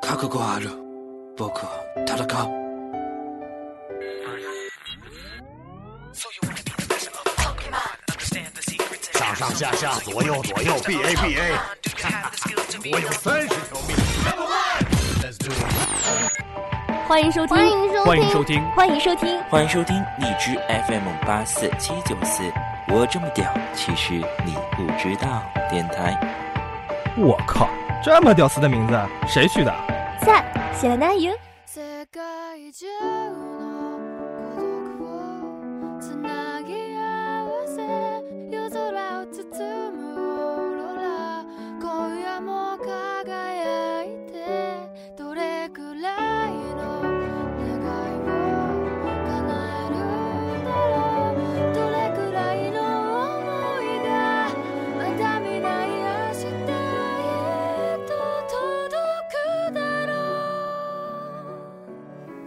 覚悟はある僕は戦う上上下下左右左右 B A B A， 我有三十条命。欢迎收听，欢迎收听，欢迎收听，欢迎收听。荔枝 FM 八四七九四，我这么屌，其实你不知道。电台。我靠，这么屌丝的名字，谁取的？在喜来南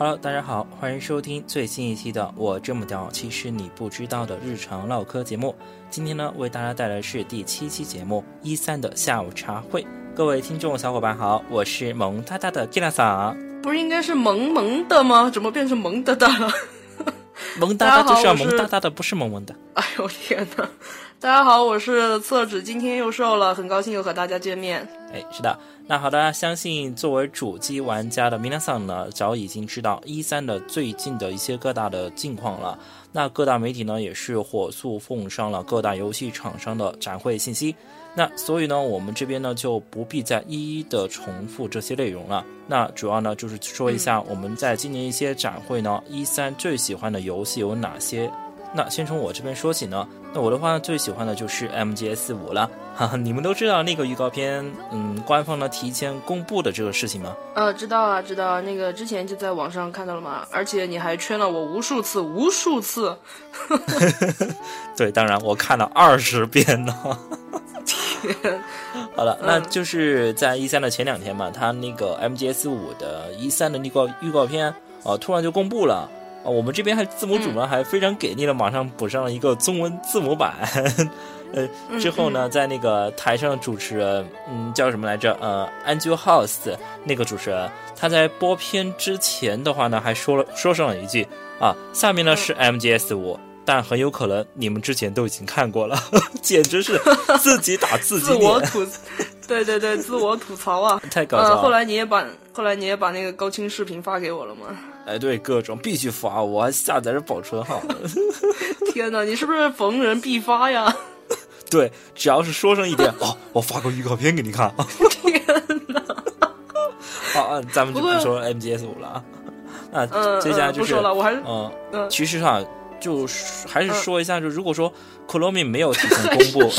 Hello，大家好，欢迎收听最新一期的《我这么屌，其实你不知道的日常唠嗑》节目。今天呢，为大家带来的是第七期节目一三的下午茶会。各位听众小伙伴好，我是萌哒哒的 Kira 桑。不是应该是萌萌的吗？怎么变成萌哒哒了？萌哒哒就是要萌哒哒的，不是萌萌的。哎呦天哪！大家好，我是厕纸，今天又瘦了，很高兴又和大家见面。哎，是的，那好的，相信作为主机玩家的 Minasan 呢，早已经知道一三的最近的一些各大的近况了。那各大媒体呢，也是火速奉上了各大游戏厂商的展会信息。那所以呢，我们这边呢就不必再一一的重复这些内容了。那主要呢就是说一下我们在今年一些展会呢，一三最喜欢的游戏有哪些。那先从我这边说起呢，那我的话最喜欢的就是 MGS 五了，哈哈，你们都知道那个预告片，嗯，官方呢提前公布的这个事情吗？呃，知道啊，知道，那个之前就在网上看到了嘛，而且你还圈了我无数次，无数次。对，当然我看了二十遍呢。天，好了，那就是在一三的前两天嘛，他那个 MGS 五的一三的那个预告片啊，突然就公布了。啊，我们这边还字幕组呢，还非常给力的，马上补上了一个中文字母版。呃，之后呢，在那个台上的主持人，嗯，叫什么来着？呃，Angel House 那个主持人，他在播片之前的话呢，还说了说上了一句啊，下面呢是 MGS 五，但很有可能你们之前都已经看过了，简直是自己打自己脸。自我吐，对对对，自我吐槽啊，太搞笑了。后来你也把后来你也把那个高清视频发给我了吗？哎，对，各种必须发，我还下载着保存好。天哪，你是不是逢人必发呀？对，只要是说上一点，哦，我发个预告片给你看。天哪！好，咱们就不说 MGS 五了啊。那接下来就是，不说了，我还是嗯嗯，其实上就还是说一下，就如果说 c o l o m i 没有提前公布，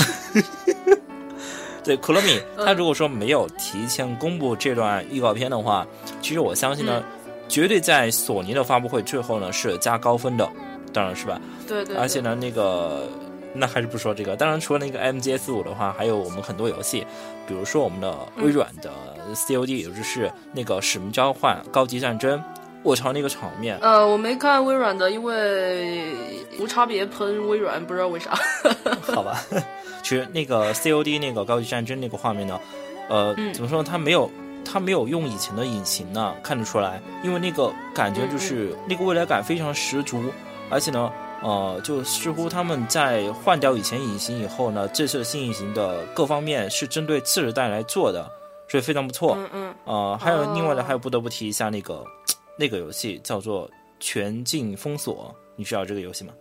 对 c o l o m i 他如果说没有提前公布这段预告片的话，其实我相信呢。绝对在索尼的发布会最后呢是加高分的，当然是吧？对对。而且呢，那个那还是不说这个。当然，除了那个 MGS 五的话，还有我们很多游戏，比如说我们的微软的 COD，也就是那个《使命召唤：高级战争》，我操那个场面。呃，我没看微软的，因为无差别喷微软，不知道为啥。好吧，其实那个 COD 那个高级战争那个画面呢，呃，怎么说呢？它没有。它没有用以前的引擎呢，看得出来，因为那个感觉就是那个未来感非常十足，而且呢，呃，就似乎他们在换掉以前隐形以后呢，这次新隐形的各方面是针对次时代来做的，所以非常不错。嗯嗯。呃，还有另外的，还有不得不提一下那个那个游戏叫做《全境封锁》，你知道这个游戏吗？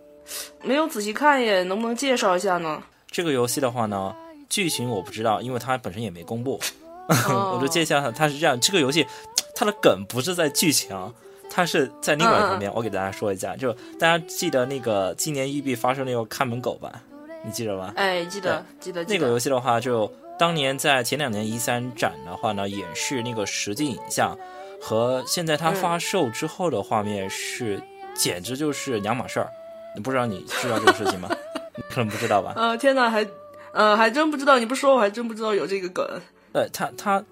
没有仔细看耶，能不能介绍一下呢？这个游戏的话呢，剧情我不知道，因为它本身也没公布。我就介绍它，它是这样，这个游戏它的梗不是在剧情，它是在另外一方面。我给大家说一下，就大家记得那个今年育碧发售那个看门狗吧？你记得吗？哎，记得，记得。那个游戏的话，就当年在前两年一三展的话呢，演示那个实际影像，和现在它发售之后的画面是简直就是两码事儿。你不知道你知道这个事情吗？你可能不知道吧？呃，天哪，还呃还真不知道，你不说我还真不知道有这个梗。呃，它它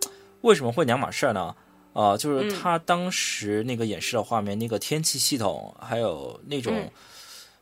为什么会两码事儿呢？啊，就是嗯。他当时那个演示的画面，那个天气系统，还有那种、嗯。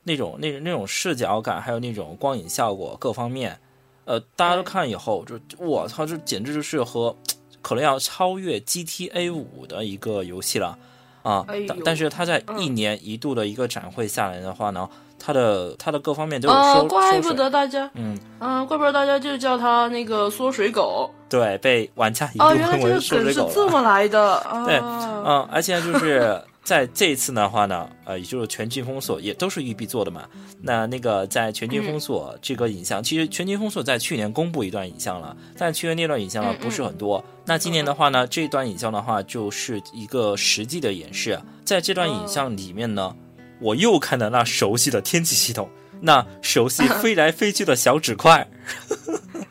那种那那种视角感，还有那种光影效果各方面，呃，大家都看以后，就我操，这简直就是和可能要超越 GTA 五的一个游戏了啊！哎但但是他在嗯。一年一度的一个展会下来的话呢，它的它的各方面都有啊，收怪不得大家，嗯，嗯，怪不得大家就叫它那个缩水狗。对，被玩家一度哦，原来喷为这个梗缩水。是这么来的 啊！对嗯，而且就是 在这一次的话呢，呃，也就是全境封锁也都是育碧做的嘛。那那个在全境封锁这个影像，其实全境封锁在去年公布一段影像了，但去年那段影像呢不是很多。那今年的话呢，这段影像的话就是一个实际的演示，在这段影像里面呢，我又看到那熟悉的天气系统，那熟悉 飞来飞去的小纸块。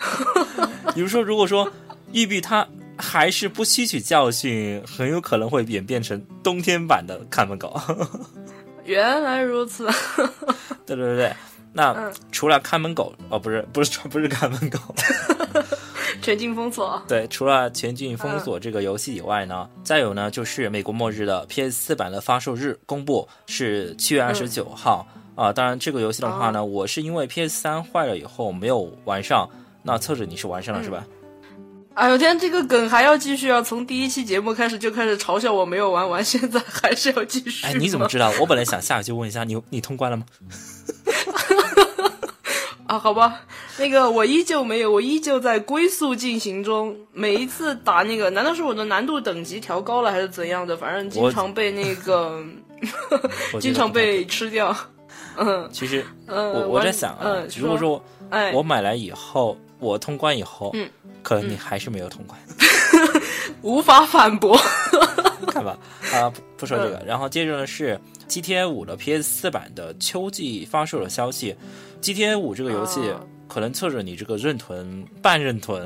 比如说，如果说玉碧它还是不吸取教训，很有可能会演变成冬天版的看门狗。原来如此。对对对对，那、嗯除了看门狗哦，不是不是不是看门狗，全境封锁。对，除了全境封锁这个游戏以外呢，再有呢就是美国末日的 PS 四版的发售日公布是七月二十九号啊、当然这个游戏的话呢，我是因为 PS 三坏了以后没有玩上，那测着你是玩上了、是吧？哎呦天，这个梗还要继续啊！从第一期节目开始就开始嘲笑我没有玩完，现在还是要继续。哎，你怎么？知道？我本来想下去就问一下你，你通关了吗？啊，好吧，那个我依旧没有，我依旧在龟速进行中。每一次打那个，难道是我的难度等级调高了，还是怎样的？反正经常被那个，经常被吃掉。嗯其实嗯，我我在想啊，嗯，如果说哎，我买来以后，我通关以后，嗯可能你还是没有通关，无法反驳。看吧，啊，不不说这嗯个，然后接着呢是 GTA 五的 PS 四版的秋季发售的消息，GTA 五这个游戏。啊可能测着你这个认屯半认屯，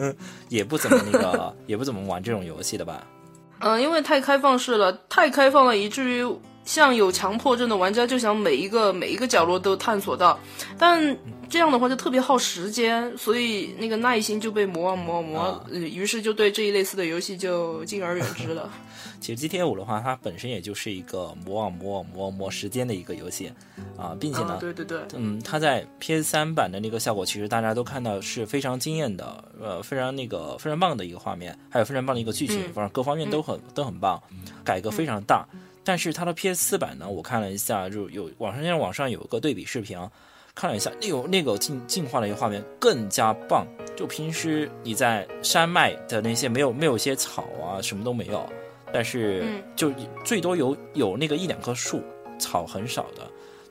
也不怎么那个，也不怎么玩这种游戏的吧？嗯，因为太开放式了，太开放了，以至于像有强迫症的玩家就想每一个每一个角落都探索到，但这样的话就特别耗时间，所以那个耐心就被磨啊磨啊磨于是就对这一类似的游戏就敬而远之了。其实 GTA 五的话，它本身也就是一个磨啊磨啊磨啊磨时间的一个游戏啊，并且呢，啊，对对对，嗯，它在 PS 三版的那个效果，其实大家都看到是非常惊艳的，呃，非常那个非常棒的一个画面，还有非常棒的一个剧情，嗯反正各方面都很、都很棒，改革非常大。但是它的 PS 四版呢，我看了一下，就有网上现在网上有个对比视频啊，看了一下，那个那个进进化的一个画面更加棒。就平时你在山脉的那些没有没有一些草啊，什么都没有，但是嗯。就最多有有那个一两棵树，草很少的。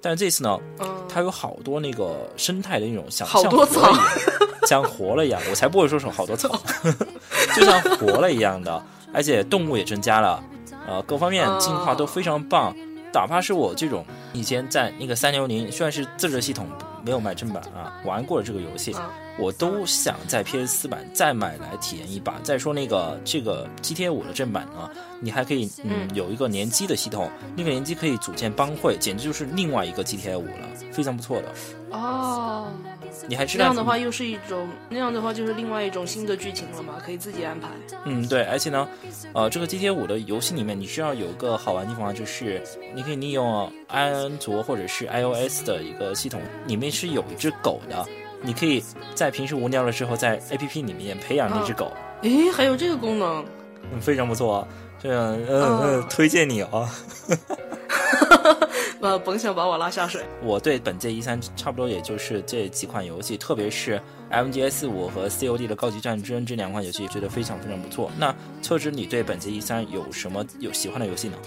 但是这次呢，嗯，它有好多那个生态的那种像好多像活了一样，像活了一样，我才不会说什么好多草，就像活了一样的，而且动物也增加了，呃，各方面进化都非常棒。哪怕是我这种以前在那个三六零，虽然是自制系统没有买正版啊，玩过了这个游戏，啊我都想在 PS 四版再买来体验一把。再说那个这个 GTA 五的正版呢，你还可以嗯嗯有一个联机的系统，那个联机可以组建帮会，简直就是另外一个 GTA 五了，非常不错的。哦，你还知道那样的话又是一种，那样的话就是另外一种新的剧情了嘛，可以自己安排。嗯，对，而且呢，呃，这个 GTA 五的游戏里面，你需要有个好玩的地方，就是你可以利用安卓或者是 iOS 的一个系统，里面是有一只狗的，你可以在平时无聊的时候，在 APP 里面培养那只狗，诶，还有这个功能，嗯，非常不错啊。这样，嗯推荐你啊。呃，甭想把我拉下水。我对本届一三差不多也就是这几款游戏，特别是 MGS 五和 COD 的高级战争这两款游戏，觉得非常非常不错。那测之，你对本届一三有什么有喜欢的游戏呢？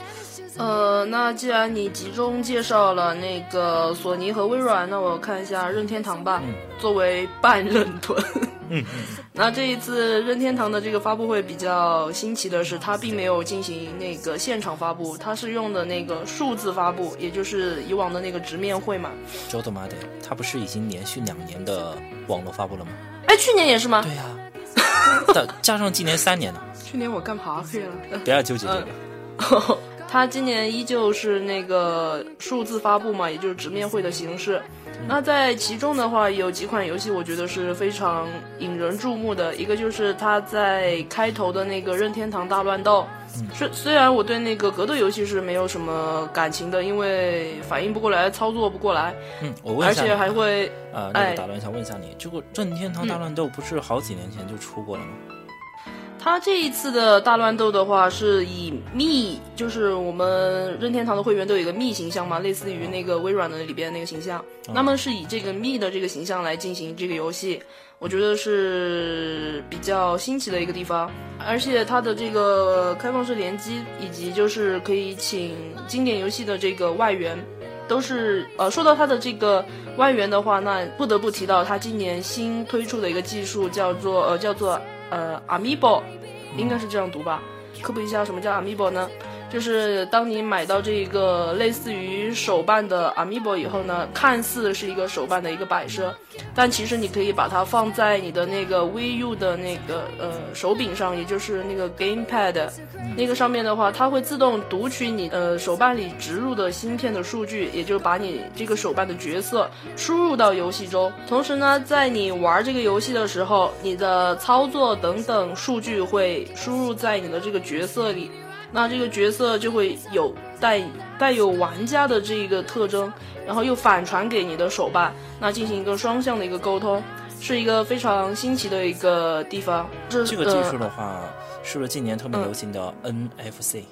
呃，那既然你集中介绍了那个索尼和微软，那我看一下任天堂吧。嗯作为半任屯，嗯 那这一次任天堂的这个发布会比较新奇的是，它并没有进行那个现场发布，它是用的那个数字发布，也就是以往的那个直面会嘛。周的妈的，它不是已经连续两年的网络发布了吗？哎，去年也是吗？对呀、的加上今年三年了，去年我干嘛去了。不要纠结这个。它今年依旧是那个数字发布嘛，也就是直面会的形式。那在其中的话，有几款游戏我觉得是非常引人注目的，一个就是它在开头的那个任天堂大乱斗。虽虽然我对那个格斗游戏是没有什么感情的，因为反应不过来，操作不过来，嗯，我问一下，而且还会呃，那哎个打断一下，问一下你，这个任天堂大乱斗不是好几年前就出过了吗？它这一次的大乱斗的话，是以密，就是我们任天堂的会员都有一个密形象嘛，类似于那个微软的里边那个形象，那么是以这个密的这个形象来进行这个游戏，我觉得是比较新奇的一个地方，而且它的这个开放式联机以及就是可以请经典游戏的这个外援。都是呃，说到它的这个外援的话，那不得不提到它今年新推出的一个技术，叫做呃叫做呃 Amiibo，应该是这样读吧？科普一下什么叫 Amiibo 呢？就是当你买到这一个类似于手办的 Amiibo 以后呢，看似是一个手办的一个摆设，但其实你可以把它放在你的那个 VU 的那个呃手柄上，也就是那个 GamePad 那个上面的话，它会自动读取你呃手办里植入的芯片的数据，也就把你这个手办的角色输入到游戏中。同时呢，在你玩这个游戏的时候，你的操作等等数据会输入在你的这个角色里。那这个角色就会有带带有玩家的这个特征，然后又反传给你的手办，那进行一个双向的一个沟通，是一个非常新奇的一个地方。这这个技术呃的话，是不是近年特别流行的 NFC？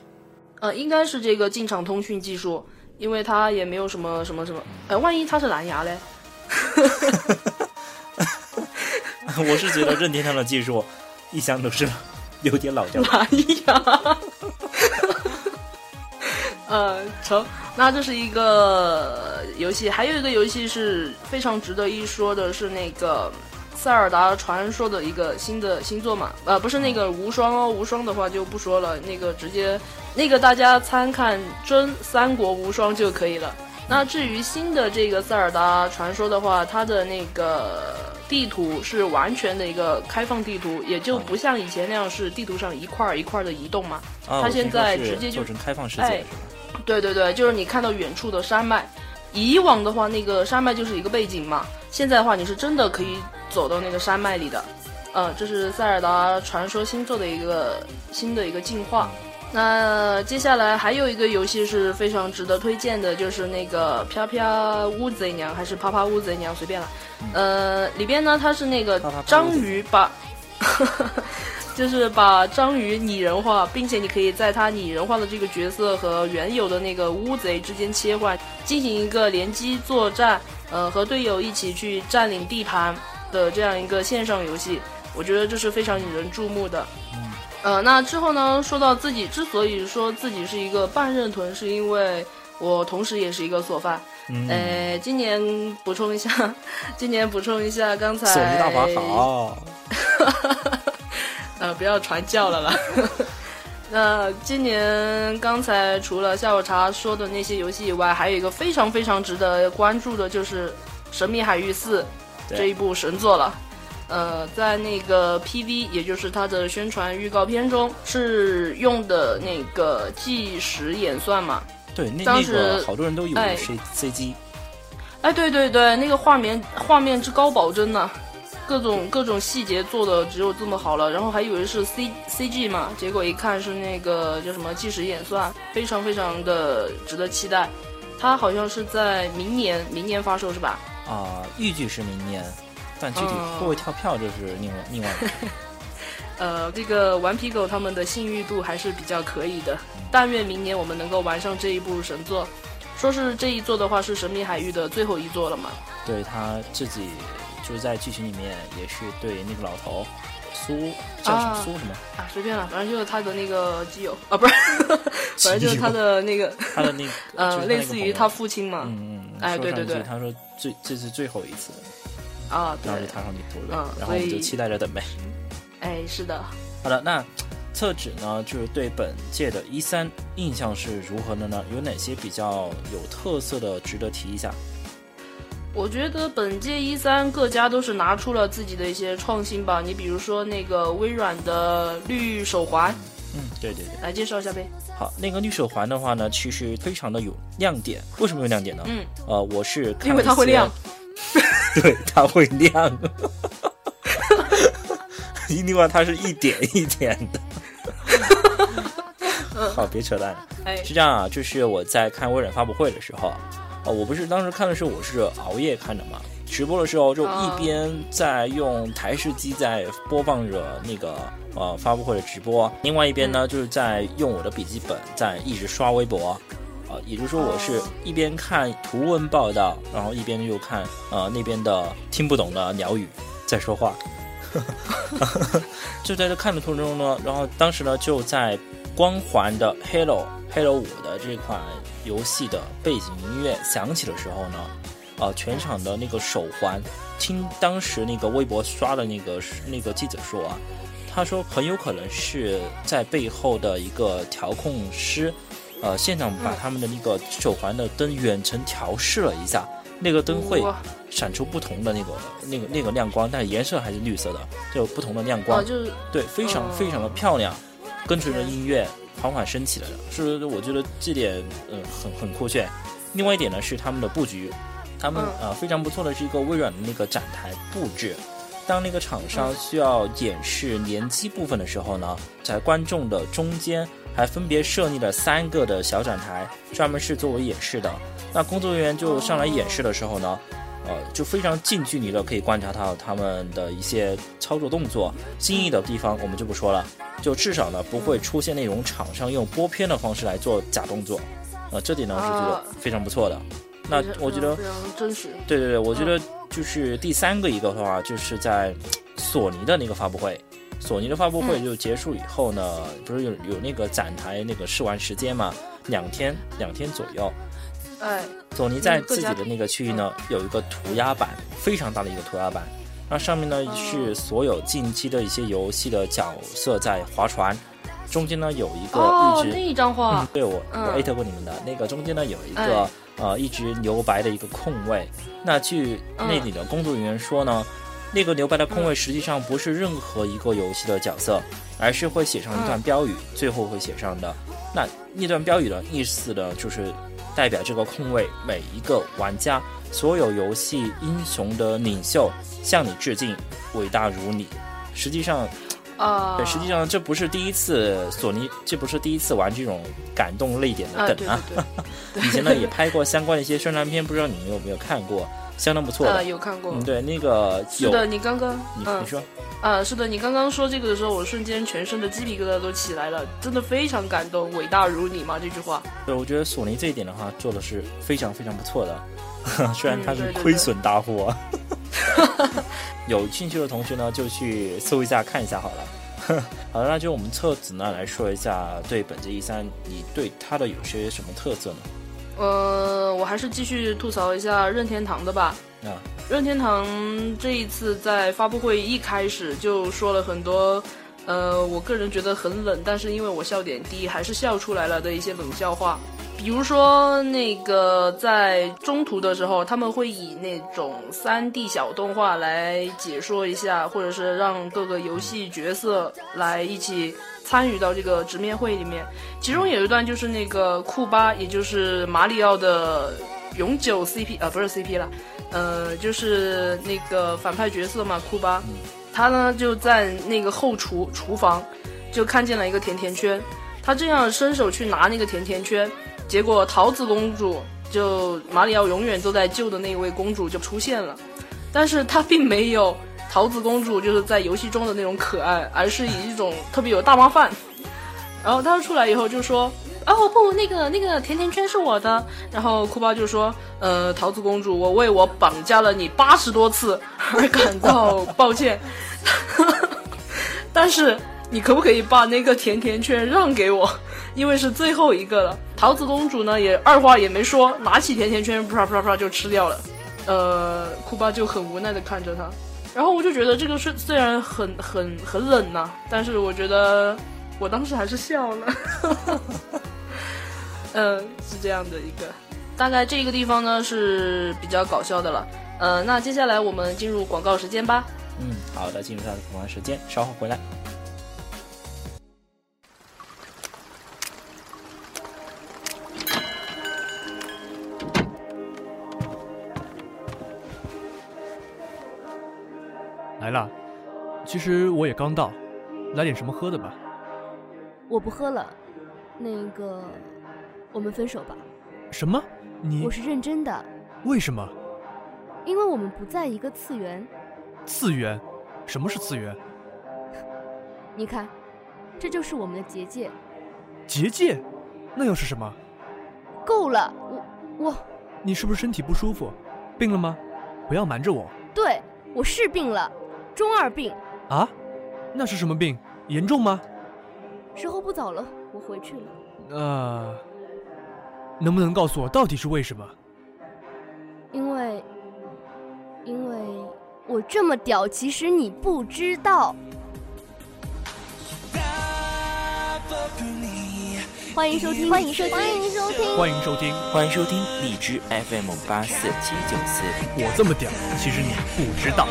呃，应该是这个进场通讯技术，因为它也没有什么什么什么，呃，万一它是蓝牙嘞？我是觉得任天堂的技术一向都是有点老掉牙。蓝牙。呃，成，那这是一个游戏，还有一个游戏是非常值得一说的，是那个《塞尔达传说》的一个新的新作嘛？呃，不是那个无双哦，无双的话就不说了，那个直接那个大家参看真三国无双就可以了。那至于新的这个《塞尔达传说》的话，它的那个地图是完全的一个开放地图，也就不像以前那样是地图上一块儿一块儿的移动嘛。啊，它现在直接就做成开放世界哎？对对对，就是你看到远处的山脉，以往的话那个山脉就是一个背景嘛，现在的话你是真的可以走到那个山脉里的。嗯，这是塞尔达传说星座的一个新的一个进化。那接下来还有一个游戏是非常值得推荐的，就是那个飘飘乌贼娘还是啪啪乌贼娘随便了。呃，里边呢它是那个章鱼把。就是把章鱼拟人化，并且你可以在它拟人化的这个角色和原有的那个乌贼之间切换，进行一个联机作战，呃，和队友一起去占领地盘的这样一个线上游戏。我觉得这是非常引人注目的。呃，那之后呢，说到自己之所以说自己是一个半认屯，是因为我同时也是一个索饭。嗯，呃，今年补充一下，今年补充一下，刚才索尼大法好，呃，不要传教了啦。那今年刚才除了下午茶说的那些游戏以外，还有一个非常非常值得关注的，就是《神秘海域四》这一部神作了。呃，在那个 PV，也就是它的宣传预告片中，是用的那个计时演算嘛？对，那那当时个好多人都以为哎是 CG，哎，对对对，那个画面画面之高保真呐、各种各种细节做的只有这么好了，然后还以为是 C C G 嘛，结果一看是那个叫什么计时演算，非常非常的值得期待。它好像是在明年明年发售是吧？啊，预计是明年，但具体嗯会不会跳票这是另外另外。呃，这个顽皮狗他们的信誉度还是比较可以的，但愿明年我们能够玩上这一部神作。说是这一座的话是神秘海域的最后一座了嘛？对他自己就是在剧情里面也是对那个老头苏叫什么啊苏什么，啊，随便了，反正就是他的那个基友啊，不是，反正就是他的那个他的那个 呃，类似于他他父亲嘛，嗯嗯，哎对对对他说最这是最后一次，啊，对然后就踏上旅途了，嗯然后我们就期待着等呗。哎，是的，好的，那厕纸呢，就是对本届的一三印象是如何的呢？有哪些比较有特色的值得提一下？我觉得本届一三各家都是拿出了自己的一些创新吧。你比如说那个微软的绿手环，嗯，对对对。来介绍一下呗。好，那个绿手环的话呢，其实非常的有亮点。为什么有亮点呢？嗯，呃，我是看因为它会亮。对，它会亮。另外，它是一点一点的。好，别扯淡。是这样啊，就是我在看微软发布会的时候，啊、我不是当时看的时候我是熬夜看的嘛，直播的时候就一边在用台式机在播放着那个呃发布会的直播，另外一边呢就是在用我的笔记本在一直刷微博，啊、也就是说我是一边看图文报道，然后一边又看呃那边的听不懂的鸟语在说话。就在这看的途中呢，然后当时呢就在光环的 Halo Halo 五的这款游戏的背景音乐响起的时候呢，呃，全场的那个手环，听当时那个微博刷的那个那个记者说啊，他说很有可能是在背后的一个调控师，呃，现场把他们的那个手环的灯远程调试了一下，那个灯会闪出不同的那个那个那个亮光，但是颜色还是绿色的，就有不同的亮光啊，。就是对，非常哦非常的漂亮，跟随着音乐缓缓升起来了，是我觉得这点呃很很酷炫。另外一点呢是他们的布局，他们嗯呃非常不错的是一个微软的那个展台布置。当那个厂商需要演示联机部分的时候呢，在观众的中间还分别设立了三个的小展台，专门是作为演示的。那工作人员就上来演示的时候呢，呃，就非常近距离的可以观察到他们的一些操作动作，新意的地方我们就不说了，就至少呢不会出现那种厂商用拨片的方式来做假动作，呃，这点呢是觉得啊非常不错的。那我觉得非常真实。对对对，我觉得就是第三个一个的话，就是在索尼的那个发布会，索尼的发布会嗯。就结束以后呢，不是有有那个展台那个试玩时间嘛，两天两天左右。哎，索尼在自己的那个区域呢，有一个涂鸦板，非常大的一个涂鸦板。那上面呢是所有近期的一些游戏的角色在划船，中间呢有一个哦，一直那一张画。嗯，，对我嗯。我艾特过你们的那个中间呢有一个、哎。呃一直留白的一个空位。那据那里的工作人员说呢，那个留白的空位实际上不是任何一个游戏的角色，而是会写上一段标语，最后会写上的。那那段标语的意思呢，就是代表这个空位每一个玩家，所有游戏英雄的领袖向你致敬，伟大如你。实际上，啊，对，实际上这不是第一次索尼，这不是第一次玩这种感动泪点啊，的梗对对啊。对，以前呢也拍过相关的一些宣传片，不知道你们有没有看过，相当不错呃，的。有看过嗯，。对，那个有是的，你刚刚你嗯你说，啊，是的，你刚刚说这个的时候，我瞬间全身的鸡皮疙瘩都起来了，真的非常感动，伟大如你嘛这句话。对，我觉得索尼这一点的话做的是非常非常不错的，虽然它是亏损大户。啊。有兴趣的同学呢，就去搜一下看一下好了。好了，那就我们册子呢来说一下对本届一三，你对它的有些什么特色呢？呃，我还是继续吐槽一下任天堂的吧。啊，任天堂这一次在发布会一开始就说了很多，呃，我个人觉得很冷，但是因为我笑点低，还是笑出来了的一些冷笑话。比如说，那个在中途的时候，他们会以那种三 D 小动画来解说一下，或者是让各个游戏角色来一起参与到这个直面会里面。其中有一段就是那个库巴，也就是马里奥的永久 CP 啊，不是 CP 了，呃，就是那个反派角色嘛，库巴，他呢就在那个后厨厨房就看见了一个甜甜圈，他这样伸手去拿那个甜甜圈，结果桃子公主就马里奥永远都在救的那位公主就出现了，但是他并没有桃子公主就是在游戏中的那种可爱，而是以一种特别有大妈范。然后她出来以后就说。哦不，那个那个甜甜圈是我的。然后库巴就说：“呃，桃子公主，我为我绑架了你八十多次而感到抱歉，但是你可不可以把那个甜甜圈让给我？因为是最后一个了。”桃子公主呢也二话也没说，拿起甜甜圈啪啪啪就吃掉了。呃，库巴就很无奈的看着他。然后我就觉得这个虽虽然很很很冷呐、但是我觉得我当时还是笑了。嗯，是这样的一个，大概这个地方呢是比较搞笑的了。嗯，那接下来我们进入广告时间吧。嗯，好的，进入到广告时间，稍后回来。来了。其实我也刚到，来点什么喝的吧。我不喝了，那个，我们分手吧。什么？你我是认真的，为什么？因为我们不在一个次元。次元？什么是次元？你看，这就是我们的结界。结界？那又是什么？够了，我我。你是不是身体不舒服？病了吗？不要瞒着我。对，我是病了，中二病。啊？那是什么病？严重吗？时候不早了，我回去了。那能不能告诉我到底是为什么？因为，因为我这么屌，其实你不知道。欢迎收听，欢迎收听，欢迎收听，欢迎收听，欢迎收听荔枝 FM 八四七九四。我这么屌，其实你不知道。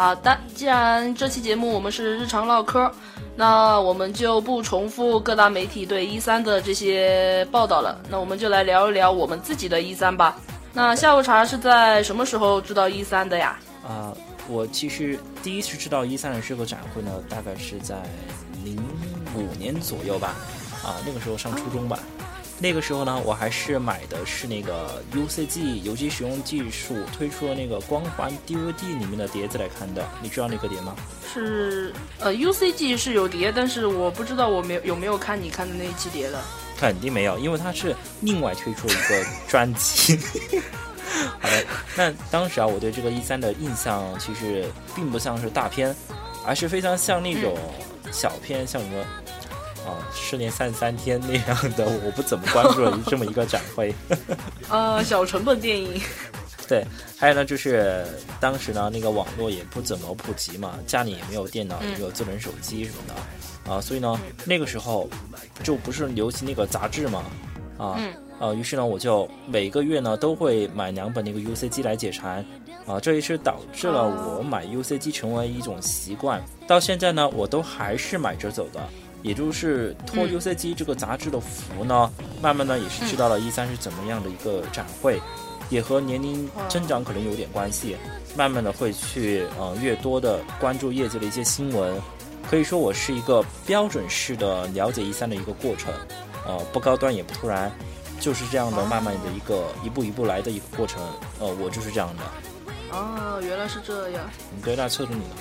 好的，既然这期节目我们是日常唠嗑，那我们就不重复各大媒体对一三的这些报道了。那我们就来聊一聊我们自己的一三吧。那下午茶是在什么时候知道一三的呀？啊，我其实第一次知道一三的这个展会呢，大概是在零五年左右吧。啊，那个时候上初中吧。那个时候呢，我还是买的是那个 UCG 游戏使用技术推出的那个光环 DVD 里面的碟子来看的。你知道那个碟吗？是，呃，UCG 是有碟，但是我不知道我没有有没有看你看的那一期碟的。肯定没有，因为它是另外推出一个专辑。好的，那当时啊，我对这个一三的印象其实并不像是大片，而是非常像那种小片，像什么。啊，失恋三十三天那样的，我不怎么关注了这么一个展会。呃，小成本电影。对，还有呢，就是当时呢，那个网络也不怎么普及嘛，家里也没有电脑，也没有智能手机什么的，啊，所以呢，那个时候就不是流行那个杂志嘛，啊，呃，于是呢，我就每个月呢都会买两本那个 UCG 来解馋，啊，这也是导致了我买 UCG 成为一种习惯，到现在呢，我都还是买着走的。也就是托 UCG 这个杂志的福呢，慢慢的也是知道了一三是怎么样的一个展会，也和年龄增长可能有点关系，慢慢的会去呃越多的关注业界的一些新闻，可以说我是一个标准式的了解一三的一个过程，呃不高端也不突然，就是这样的慢慢的一个一步一步来的一个过程，呃我就是这样的。哦，原来是这样。你对，那侧重你呢？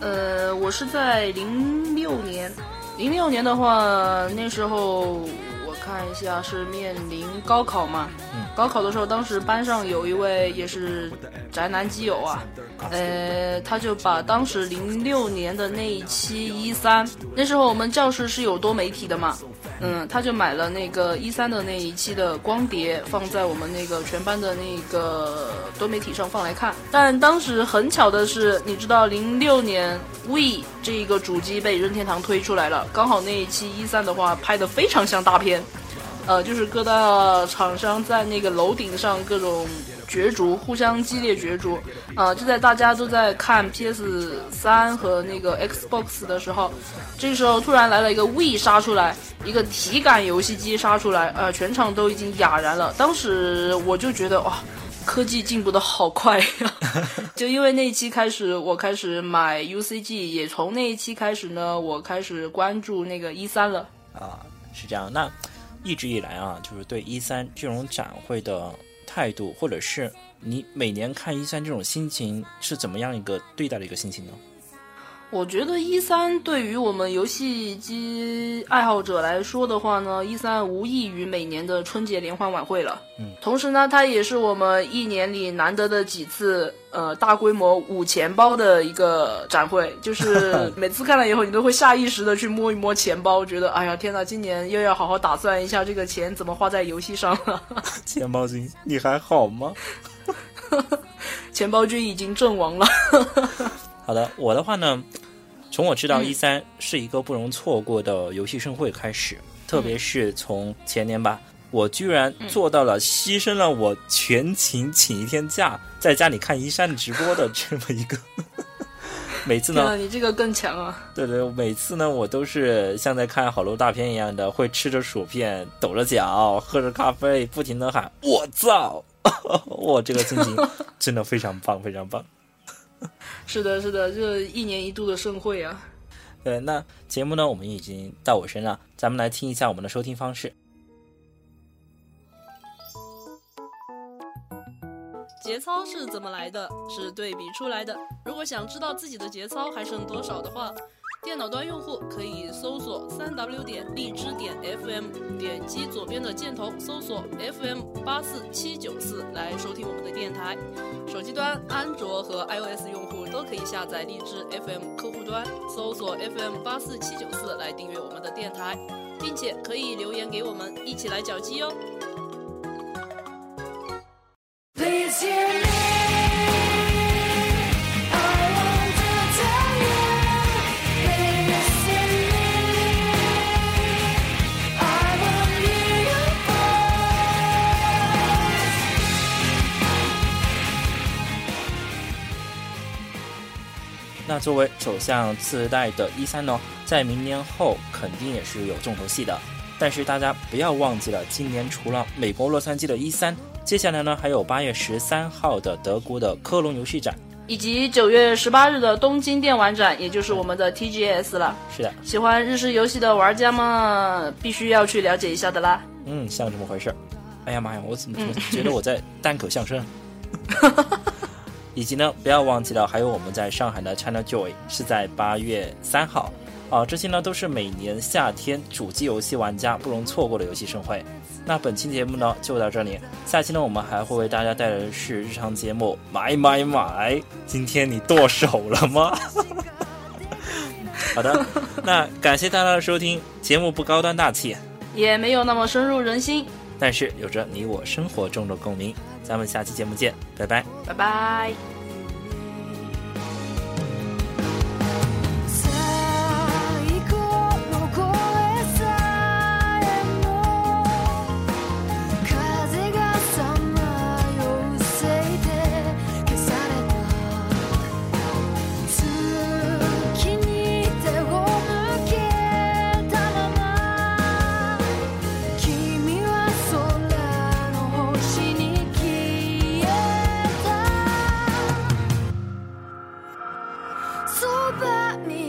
呃，我是在零六年。零六年的话，那时候我看一下是面临高考嘛。嗯。高考的时候，当时班上有一位也是宅男基友啊，呃，他就把当时零六年的那一期一三，那时候我们教室是有多媒体的嘛。嗯，他就买了那个一三的那一期的光碟，放在我们那个全班的那个多媒体上放来看。但当时很巧的是，你知道，零六年 We 这一个主机被任天堂推出来了，刚好那一期一三的话拍的非常像大片，呃，就是各大厂商在那个楼顶上各种。角逐，互相激烈角逐，啊！就在大家都在看 PS 三和那个 Xbox 的时候，这个时候突然来了一个 We 杀出来，一个体感游戏机杀出来，呃，全场都已经哑然了。当时我就觉得哇，科技进步的好快呀！就因为那一期开始，我开始买 UCG，也从那一期开始呢，我开始关注那个一三了。啊，是这样。那一直以来啊，就是对一三这种展会的。态度，或者是你每年看一三这种心情是怎么样一个对待的一个心情呢？我觉得一三对于我们游戏机爱好者来说的话呢，一三无异于每年的春节联欢晚会了。嗯，同时呢，它也是我们一年里难得的几次呃大规模捂钱包的一个展会。就是每次看了以后，你都会下意识的去摸一摸钱包，觉得哎呀天哪，今年又要好好打算一下这个钱怎么花在游戏上了。钱包君，你还好吗？钱包君已经阵亡了。好的，我的话呢，从我知道一三是一个不容错过的游戏盛会开始，特别是从前年吧，我居然做到了牺牲了我全勤请一天假，在家里看一三直播的 这么一个。每次呢，你这个更强啊！对对，每次呢，我都是像在看好多大片一样的，会吃着薯片，抖着脚，喝着咖啡，不停的喊“我操”，我这个心情真的非常棒，非常棒。是的，是的，这一年一度的盛会啊。对，那节目呢，我们已经到尾声了，咱们来听一下我们的收听方式。节操是怎么来的？是对比出来的。如果想知道自己的节操还剩多少的话，电脑端用户可以搜索三 w 点荔枝点 fm，点击左边的箭头搜索 fm 八四七九四来收听我们的电台。手机端安卓和 iOS 用户都可以下载荔枝 FM 客户端，搜索 FM 八四七九四来订阅我们的电台，并且可以留言给我们，一起来搅基哦。作为首相次代的一三呢，在明年后肯定也是有重头戏的。但是大家不要忘记了，今年除了美国洛杉矶的一三，接下来呢还有八月十三号的德国的科隆游戏展，以及九月十八日的东京电玩展，也就是我们的 TGS 了。是的，喜欢日式游戏的玩家们必须要去了解一下的啦。嗯，像这么回事？哎呀妈呀，我怎么觉得我在单口相声？以及呢，不要忘记了，还有我们在上海的 China Joy 是在八月三号。啊，这些呢都是每年夏天主机游戏玩家不容错过的游戏盛会。那本期节目呢就到这里，下期呢我们还会为大家带来的是日常节目买买买。今天你剁手了吗？好的，那感谢大家的收听，节目不高端大气，也没有那么深入人心，但是有着你我生活中的共鸣。咱们下期节目见，拜拜，拜拜。君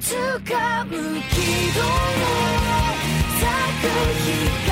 掴む軌道を咲く光